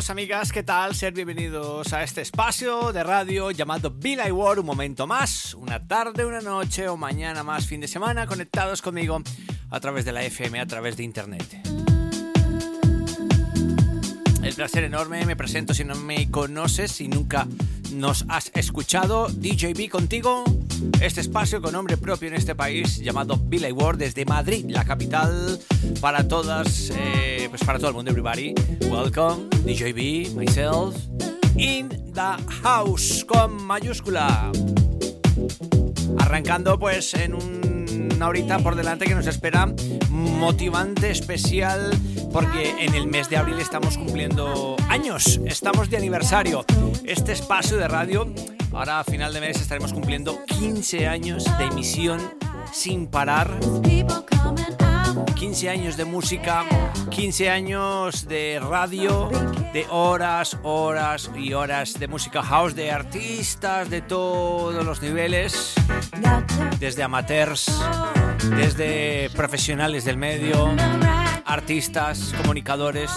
Amigos, amigas, ¿qué tal? Ser bienvenidos a este espacio de radio llamado Bill War, un momento más, una tarde, una noche o mañana más, fin de semana, conectados conmigo a través de la FM, a través de internet. El placer enorme, me presento si no me conoces, si nunca nos has escuchado, DJB contigo, este espacio con nombre propio en este país llamado Billy World desde Madrid, la capital, para todas, eh, pues para todo el mundo, everybody. Welcome, DJB, myself, in the house con mayúscula. Arrancando pues en un, una horita por delante que nos espera motivante especial porque en el mes de abril estamos cumpliendo años, estamos de aniversario. Este espacio de radio, ahora a final de mes estaremos cumpliendo 15 años de emisión sin parar. 15 años de música, 15 años de radio, de horas, horas y horas de música house, de artistas de todos los niveles, desde amateurs, desde profesionales del medio, artistas, comunicadores,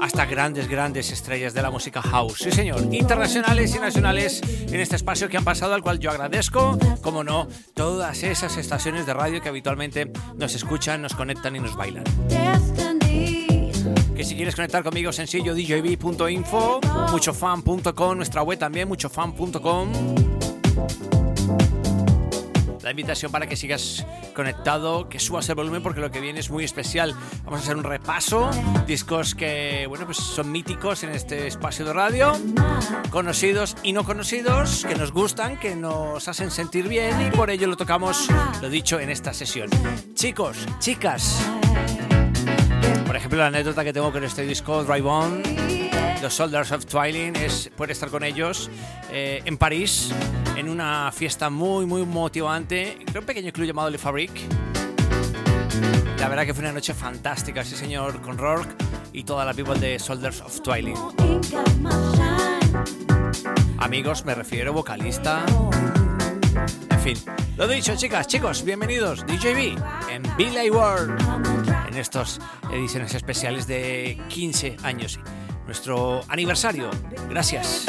hasta grandes, grandes estrellas de la música house. Sí, señor, internacionales y nacionales en este espacio que han pasado, al cual yo agradezco, como no, todas esas estaciones de radio que habitualmente nos escuchan, nos conectan y nos bailan. Que si quieres conectar conmigo, sencillo, djb.info, muchofan.com, nuestra web también, muchofan.com la invitación para que sigas conectado, que subas el volumen porque lo que viene es muy especial. Vamos a hacer un repaso, discos que, bueno, pues son míticos en este espacio de radio, conocidos y no conocidos, que nos gustan, que nos hacen sentir bien y por ello lo tocamos, lo dicho, en esta sesión. Chicos, chicas, por ejemplo, la anécdota que tengo con este disco, Drive On, los Soldiers of Twilight, es poder estar con ellos eh, en París, en una fiesta muy, muy motivante, creo un pequeño club llamado Le Fabrique. La verdad que fue una noche fantástica, sí señor, con Rourke y toda la people de Soldiers of Twilight. Amigos, me refiero vocalista. En fin, lo dicho, chicas, chicos, bienvenidos, DJB en Billy World, en estas ediciones especiales de 15 años, nuestro aniversario. Gracias.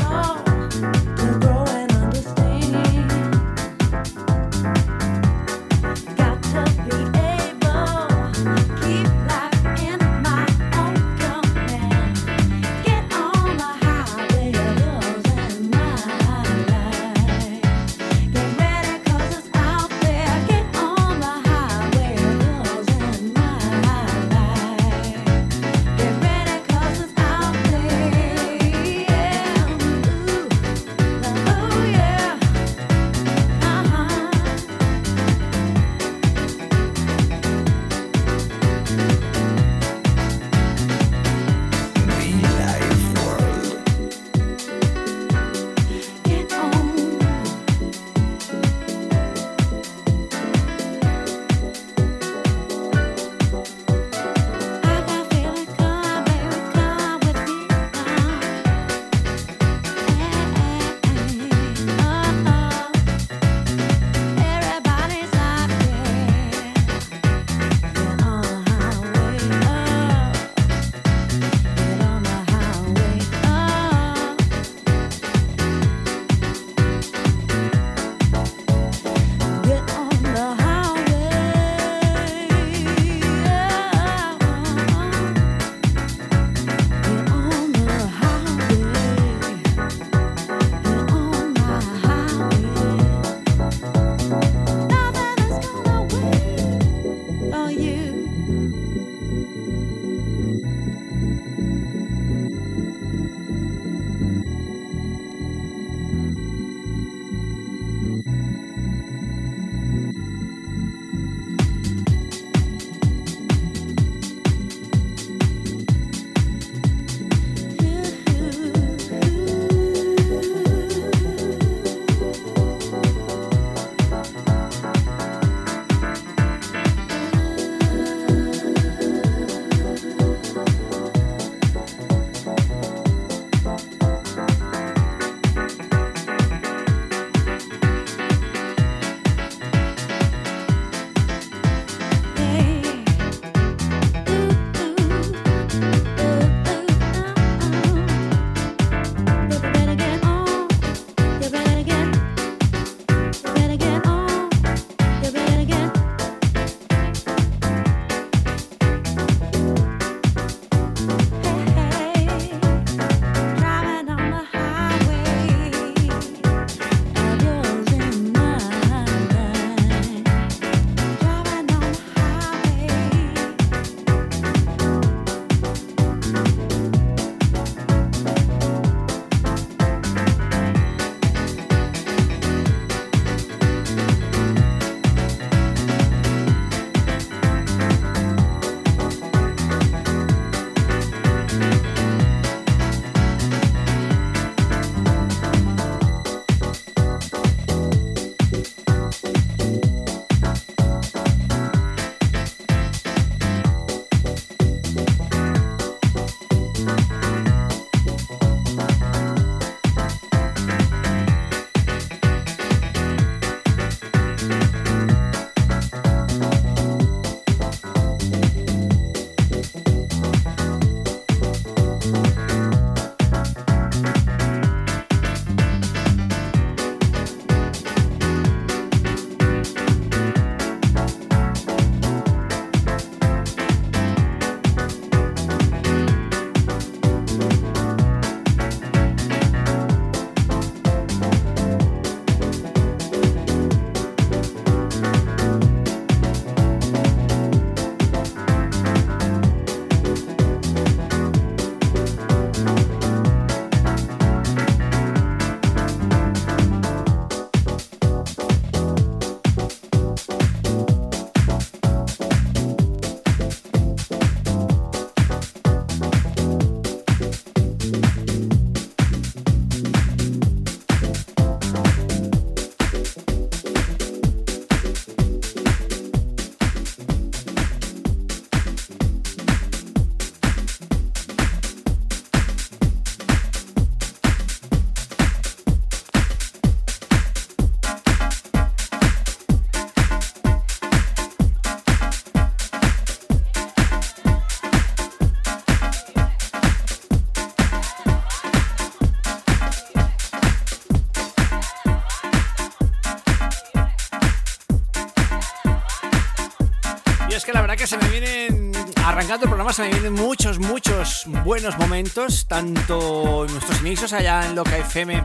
Arrancando el programa, se me vienen muchos, muchos buenos momentos, tanto nuestros inicios allá en Loca FM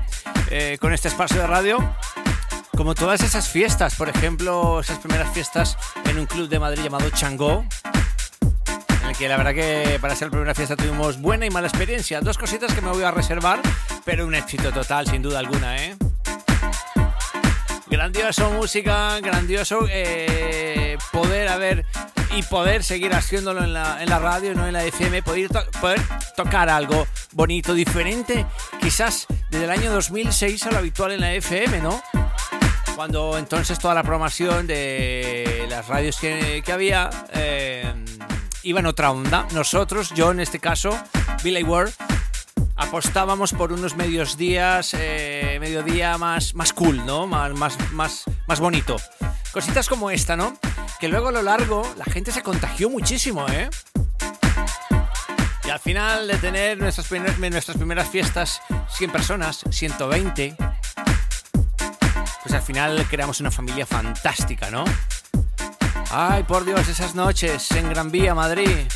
eh, con este espacio de radio, como todas esas fiestas, por ejemplo, esas primeras fiestas en un club de Madrid llamado Changó, en el que la verdad que para ser la primera fiesta tuvimos buena y mala experiencia. Dos cositas que me voy a reservar, pero un éxito total, sin duda alguna, ¿eh? Grandioso música, grandioso eh, poder haber y poder seguir haciéndolo en la, en la radio, no en la FM, poder, poder tocar algo bonito, diferente, quizás desde el año 2006 a lo habitual en la FM, ¿no? Cuando entonces toda la programación de las radios que, que había eh, iba en otra onda. Nosotros, yo en este caso, Billy Ward, apostábamos por unos medios días, eh, mediodía más, más cool, ¿no? Más, más, más, más bonito. Cositas como esta, ¿no? Que luego a lo largo la gente se contagió muchísimo, ¿eh? Y al final de tener nuestras primeras, nuestras primeras fiestas, 100 personas, 120, pues al final creamos una familia fantástica, ¿no? Ay, por Dios, esas noches en Gran Vía, Madrid.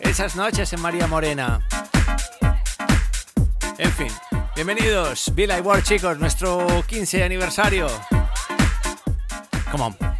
Esas noches en María Morena. En fin, bienvenidos, Bill I War, chicos, nuestro 15 aniversario. Come.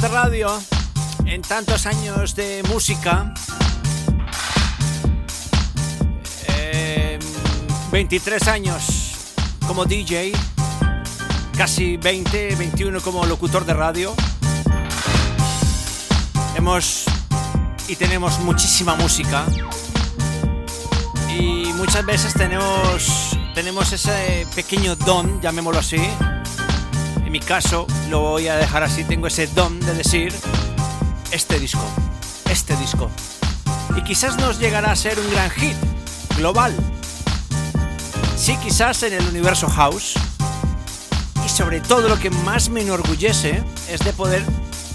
De radio, en tantos años de música, 23 em, años como DJ, casi 20, 21 como locutor de radio. Hemos y tenemos muchísima música y muchas veces tenemos tenemos ese pequeño don, llamémoslo así. En mi caso, lo voy a dejar así, tengo ese don de decir este disco, este disco. Y quizás nos llegará a ser un gran hit global. Sí, quizás en el universo house. Y sobre todo lo que más me enorgullece es de poder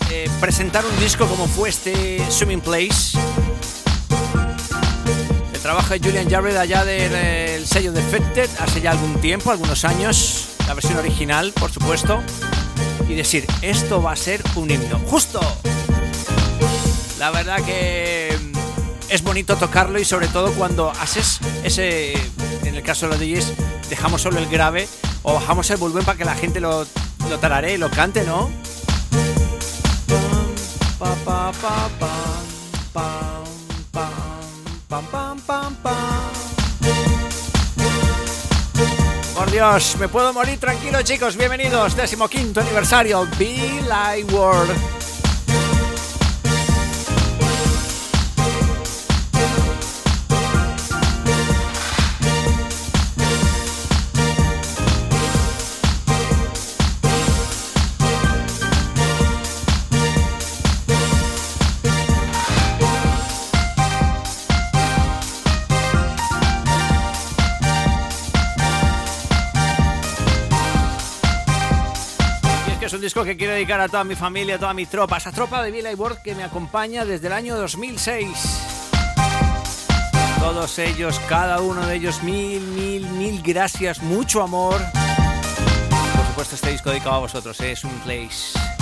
eh, presentar un disco como fue este Swimming Place. El trabajo de Julian Jarrett allá del sello Defected hace ya algún tiempo, algunos años. La versión original, por supuesto. Y decir, esto va a ser un himno. ¡Justo! La verdad que mm, es bonito tocarlo y sobre todo cuando haces ese, en el caso de los DJs, dejamos solo el grave o bajamos el volumen para que la gente lo, lo tarare, lo cante, ¿no? Dios, me puedo morir tranquilo chicos, bienvenidos, decimoquinto aniversario, Be Light World. Que quiero dedicar a toda mi familia, a toda mi tropa, esa tropa de Villa World que me acompaña desde el año 2006. Todos ellos, cada uno de ellos, mil, mil, mil gracias, mucho amor. Por supuesto, este disco dedicado a vosotros, ¿eh? es un place.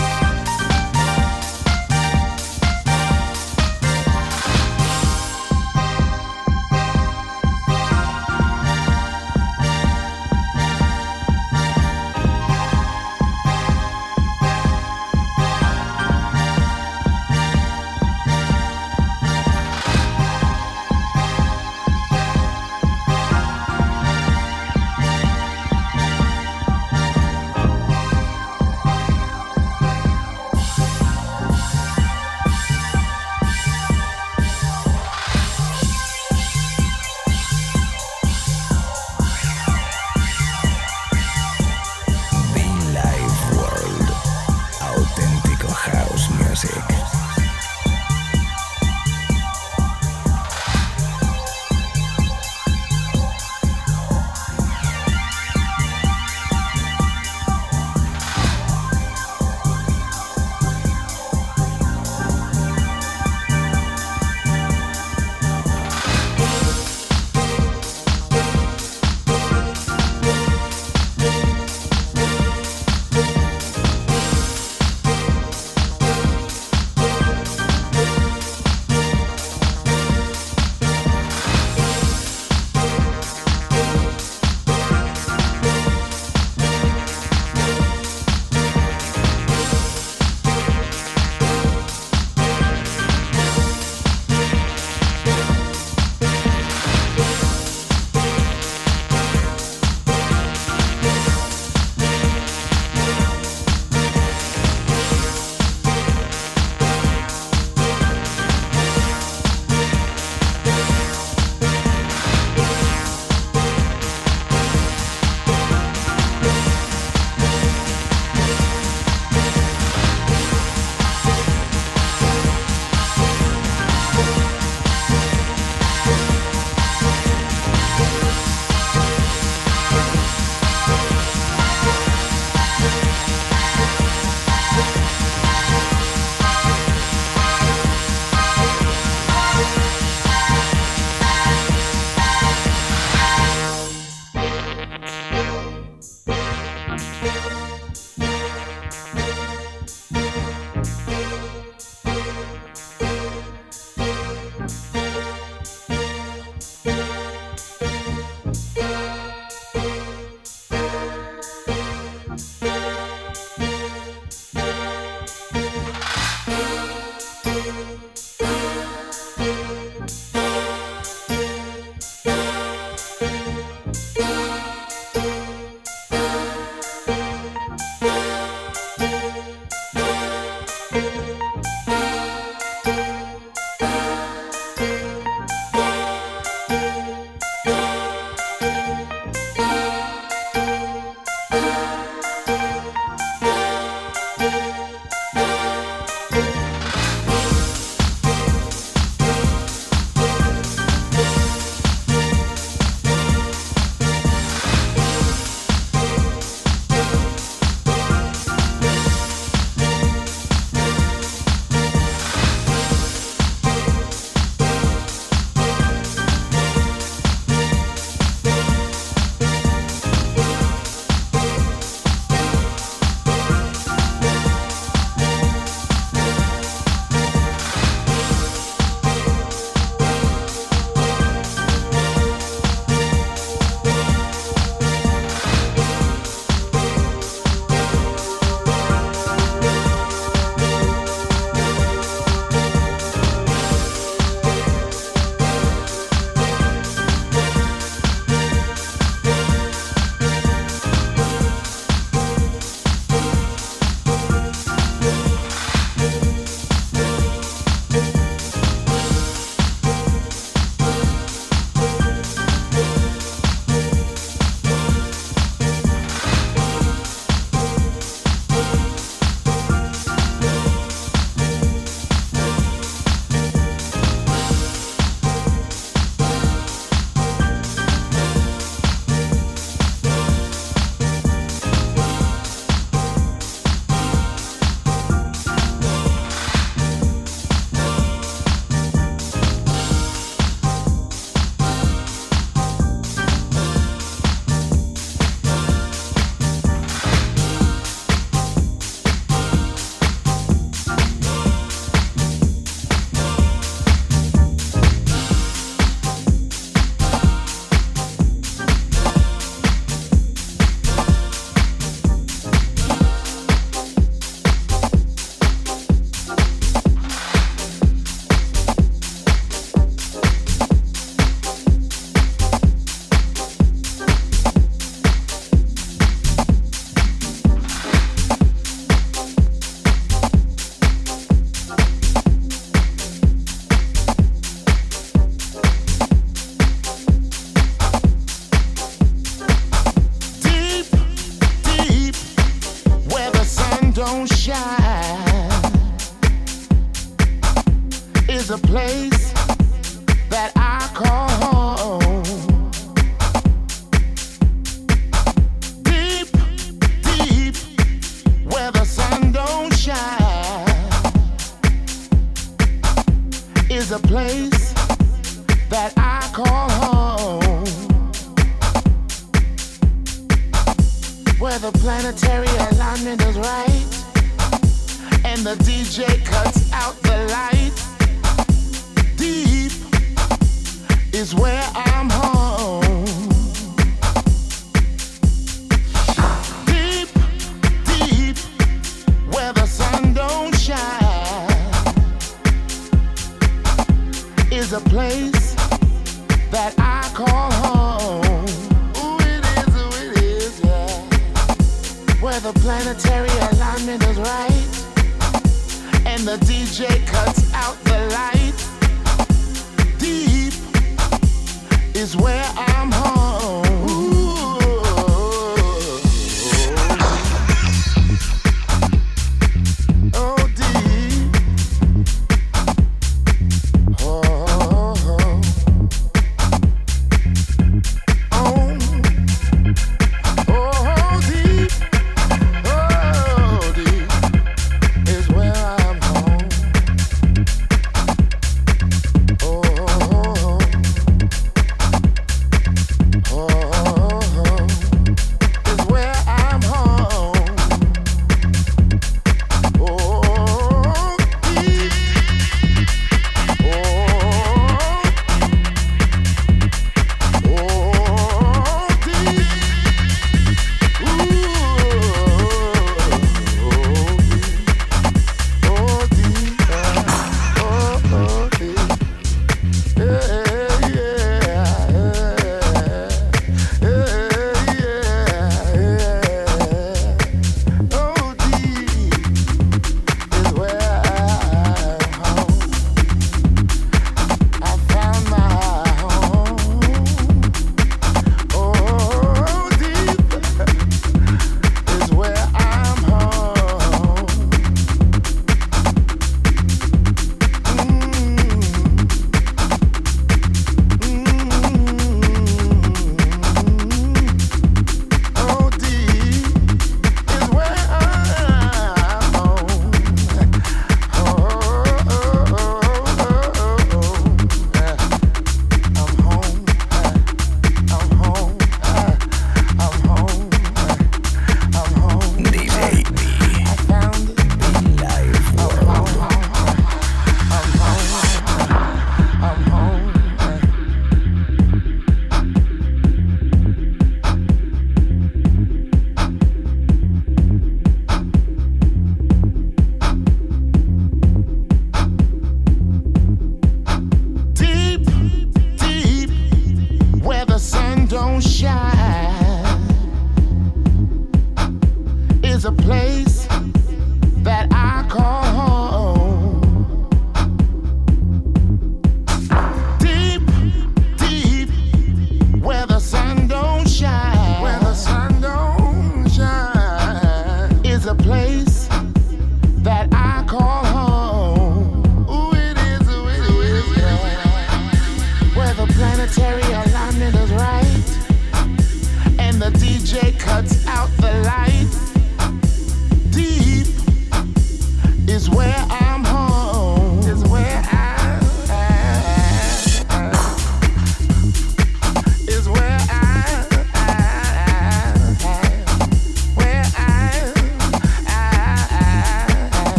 planetary alignment.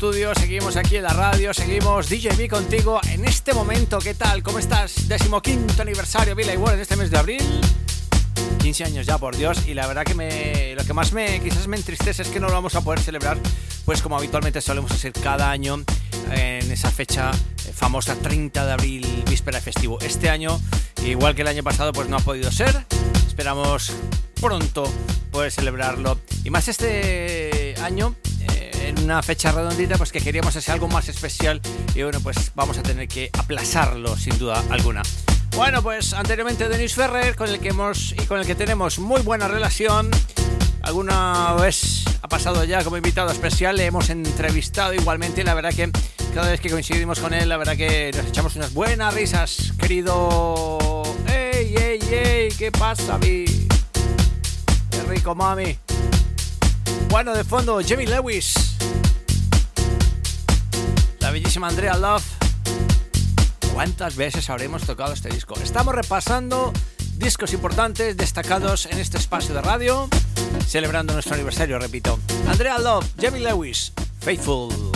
Estudio, seguimos aquí en la radio, seguimos DJB contigo en este momento. ¿Qué tal? ¿Cómo estás? Decimoquinto aniversario Billy Ward en este mes de abril. 15 años ya, por Dios, y la verdad que me, lo que más me quizás me entristece es que no lo vamos a poder celebrar, pues como habitualmente solemos hacer cada año en esa fecha famosa 30 de abril, víspera de festivo. Este año, igual que el año pasado, pues no ha podido ser. Esperamos pronto poder celebrarlo. Y más este año, eh, una fecha redondita, pues que queríamos hacer algo más especial y bueno, pues vamos a tener que aplazarlo sin duda alguna. Bueno, pues anteriormente Denis Ferrer, con el que hemos y con el que tenemos muy buena relación. Alguna vez ha pasado ya como invitado especial, le hemos entrevistado igualmente la verdad que cada vez que coincidimos con él, la verdad que nos echamos unas buenas risas, querido. ¡Ey, ey, ey! ¿Qué pasa, mi? ¡Qué rico, mami! Bueno, de fondo, Jamie Lewis. La bellísima Andrea Love. ¿Cuántas veces habremos tocado este disco? Estamos repasando discos importantes destacados en este espacio de radio, celebrando nuestro aniversario, repito. Andrea Love, Jamie Lewis, Faithful.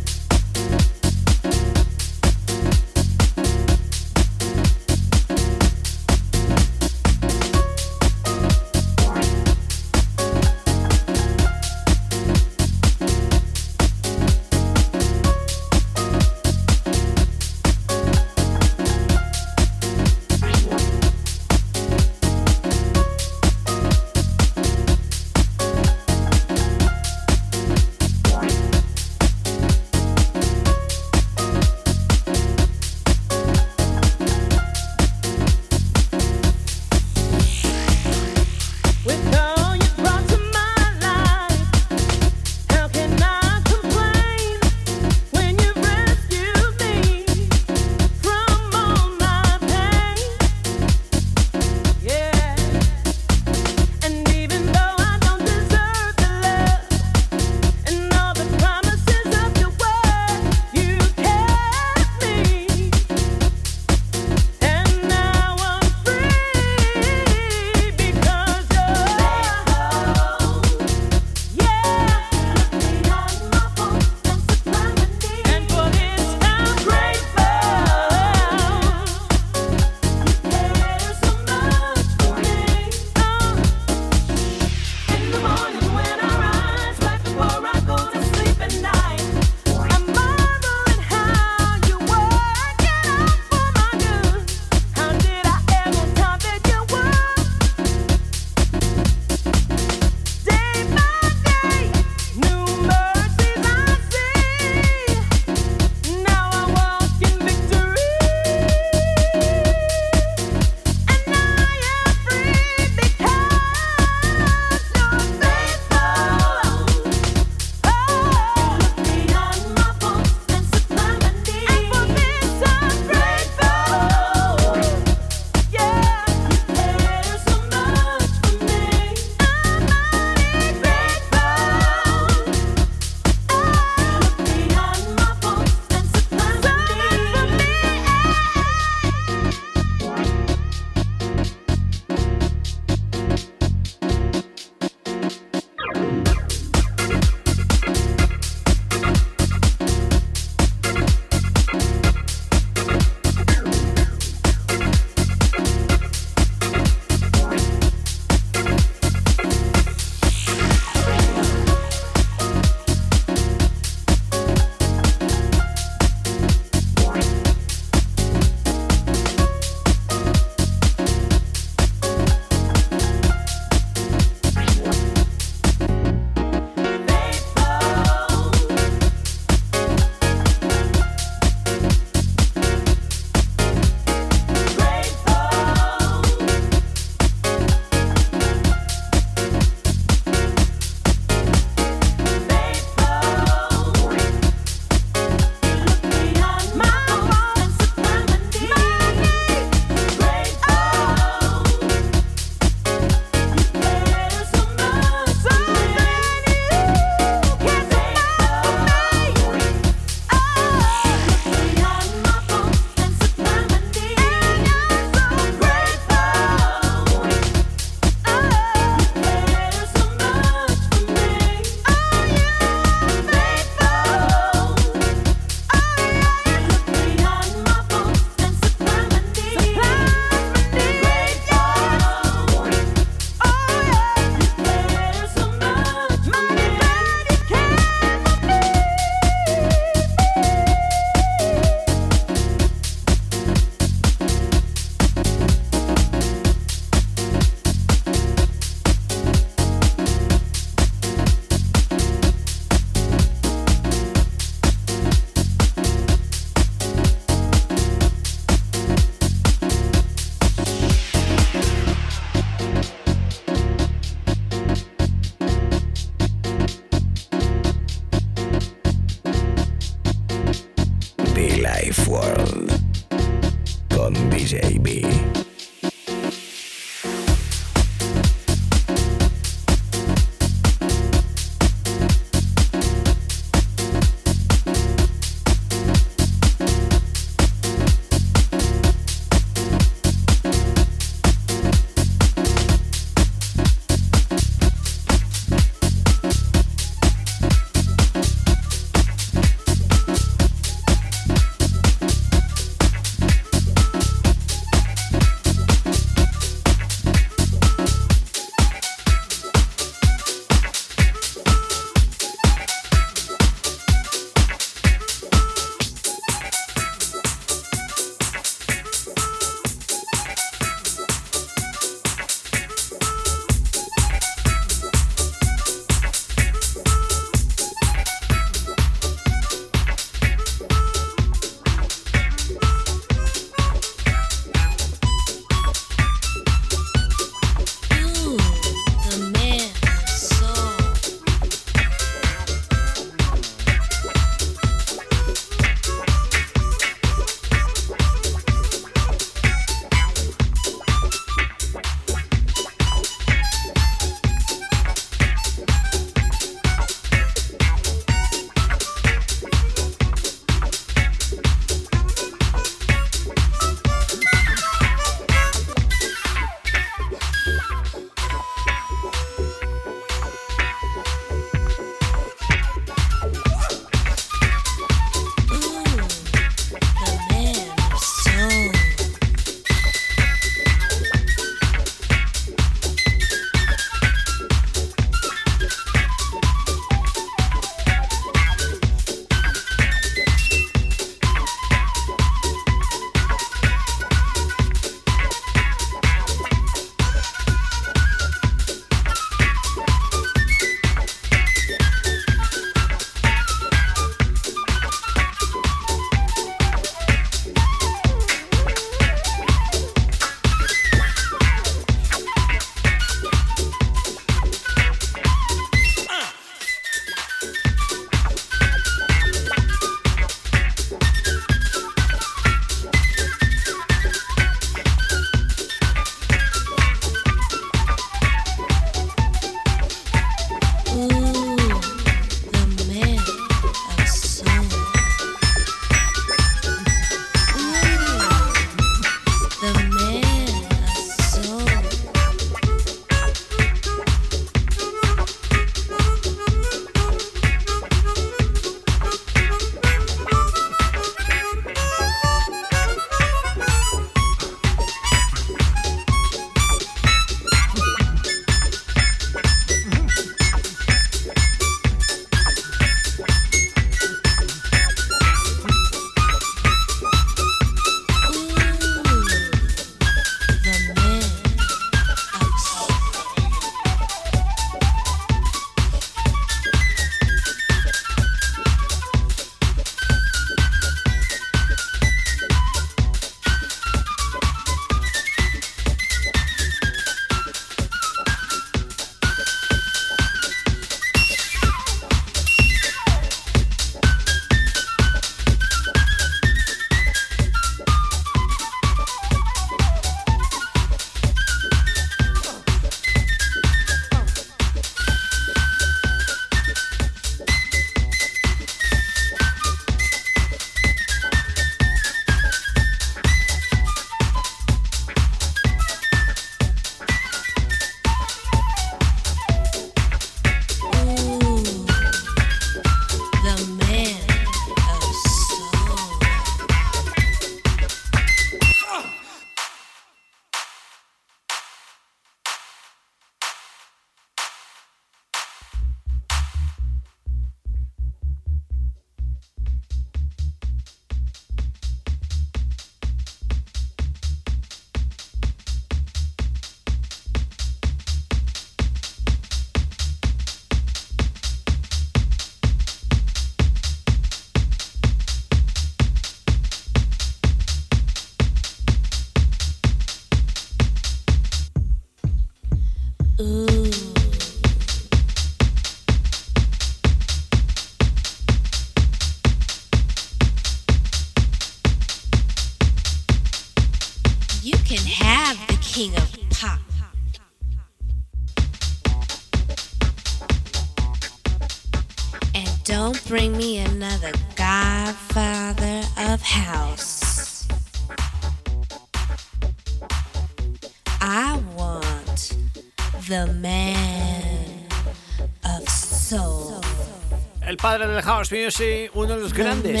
House music, uno de los grandes.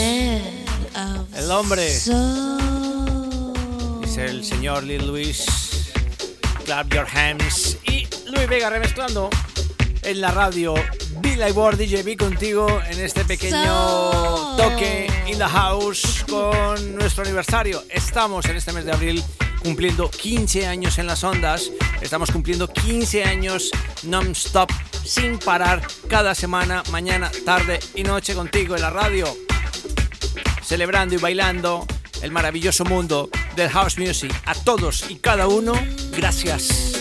El hombre. Es el señor Lil Luis. Clap Your Hands. Y Luis Vega remezclando en la radio Billy Board DJB contigo en este pequeño toque in the house con nuestro aniversario. Estamos en este mes de abril cumpliendo 15 años en las ondas. Estamos cumpliendo 15 años non-stop, sin parar, cada semana, mañana, tarde y noche contigo en la radio celebrando y bailando el maravilloso mundo del house music. A todos y cada uno, gracias.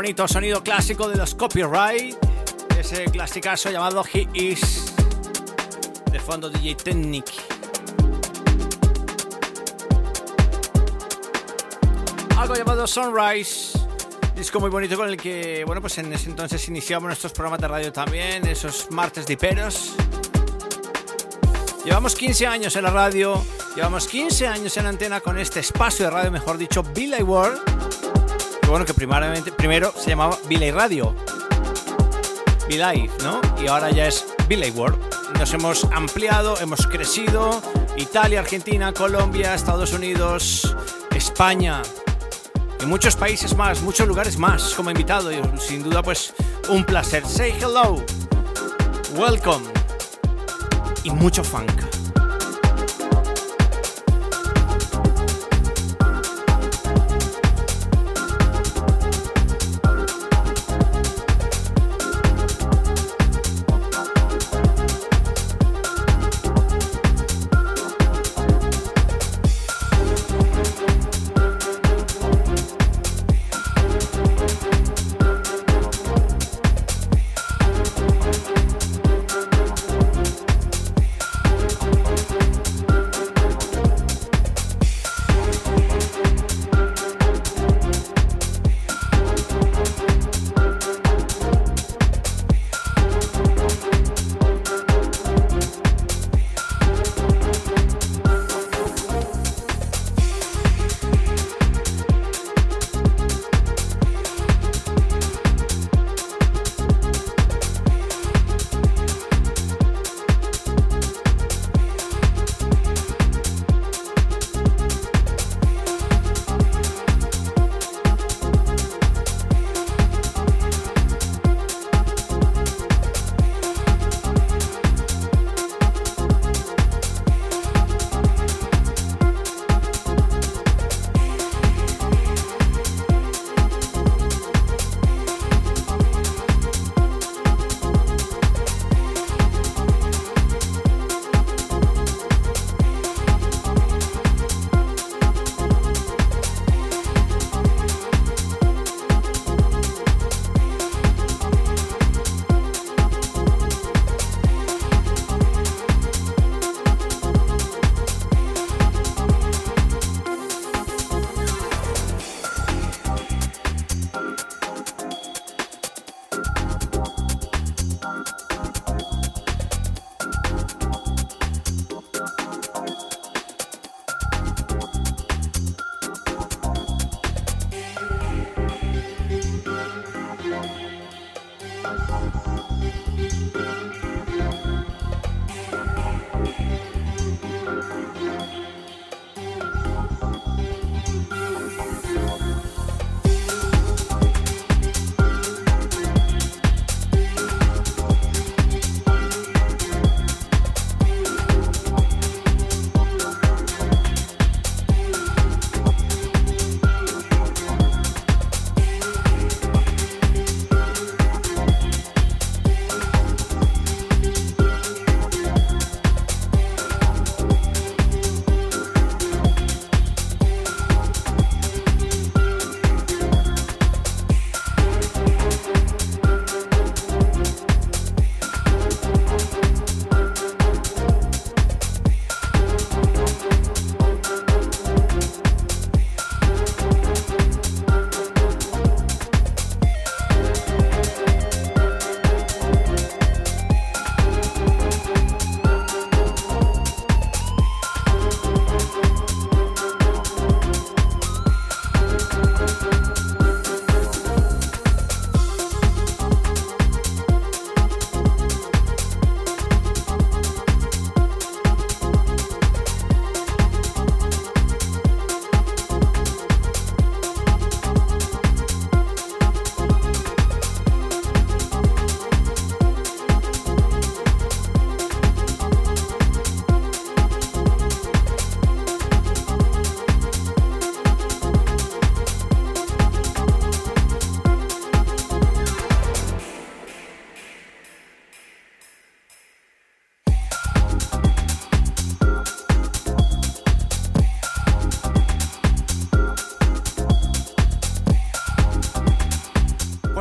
Bonito sonido clásico de los copyright, ese clasicazo llamado He Is, de fondo DJ Technic. Algo llamado Sunrise, disco muy bonito con el que, bueno, pues en ese entonces iniciamos nuestros programas de radio también, esos martes de hiperos. Llevamos 15 años en la radio, llevamos 15 años en la antena con este espacio de radio, mejor dicho, Billy World bueno, que primeramente, primero se llamaba Billy Radio, Billy, ¿no? Y ahora ya es Billy World. Nos hemos ampliado, hemos crecido. Italia, Argentina, Colombia, Estados Unidos, España y muchos países más, muchos lugares más como invitado. Y sin duda, pues un placer. Say hello, welcome y mucho funk.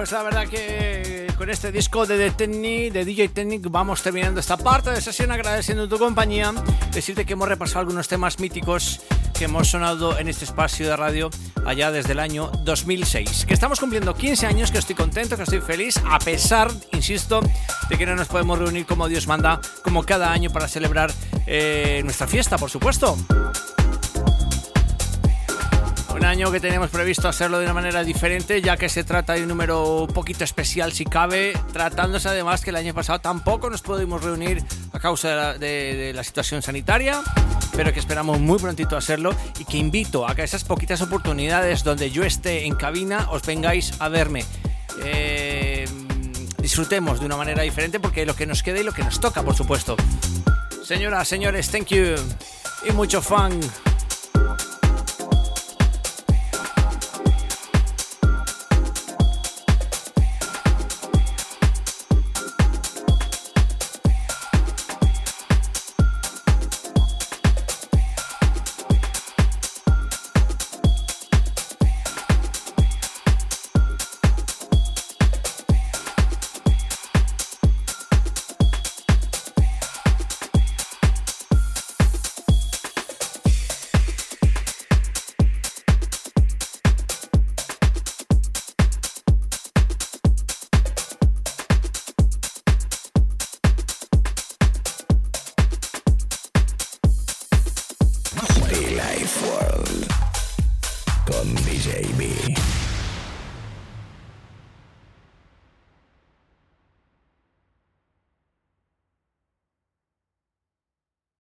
Pues la verdad que con este disco de The Technic, de DJ Technic, vamos terminando esta parte de sesión agradeciendo tu compañía. Decirte que hemos repasado algunos temas míticos que hemos sonado en este espacio de radio allá desde el año 2006. Que estamos cumpliendo 15 años, que estoy contento, que estoy feliz, a pesar, insisto, de que no nos podemos reunir como Dios manda, como cada año para celebrar eh, nuestra fiesta, por supuesto. Un año que tenemos previsto hacerlo de una manera diferente, ya que se trata de un número un poquito especial si cabe, tratándose además que el año pasado tampoco nos pudimos reunir a causa de la, de, de la situación sanitaria, pero que esperamos muy prontito hacerlo y que invito a que esas poquitas oportunidades donde yo esté en cabina os vengáis a verme. Eh, disfrutemos de una manera diferente porque lo que nos queda y lo que nos toca, por supuesto. Señoras, señores, thank you y mucho fun.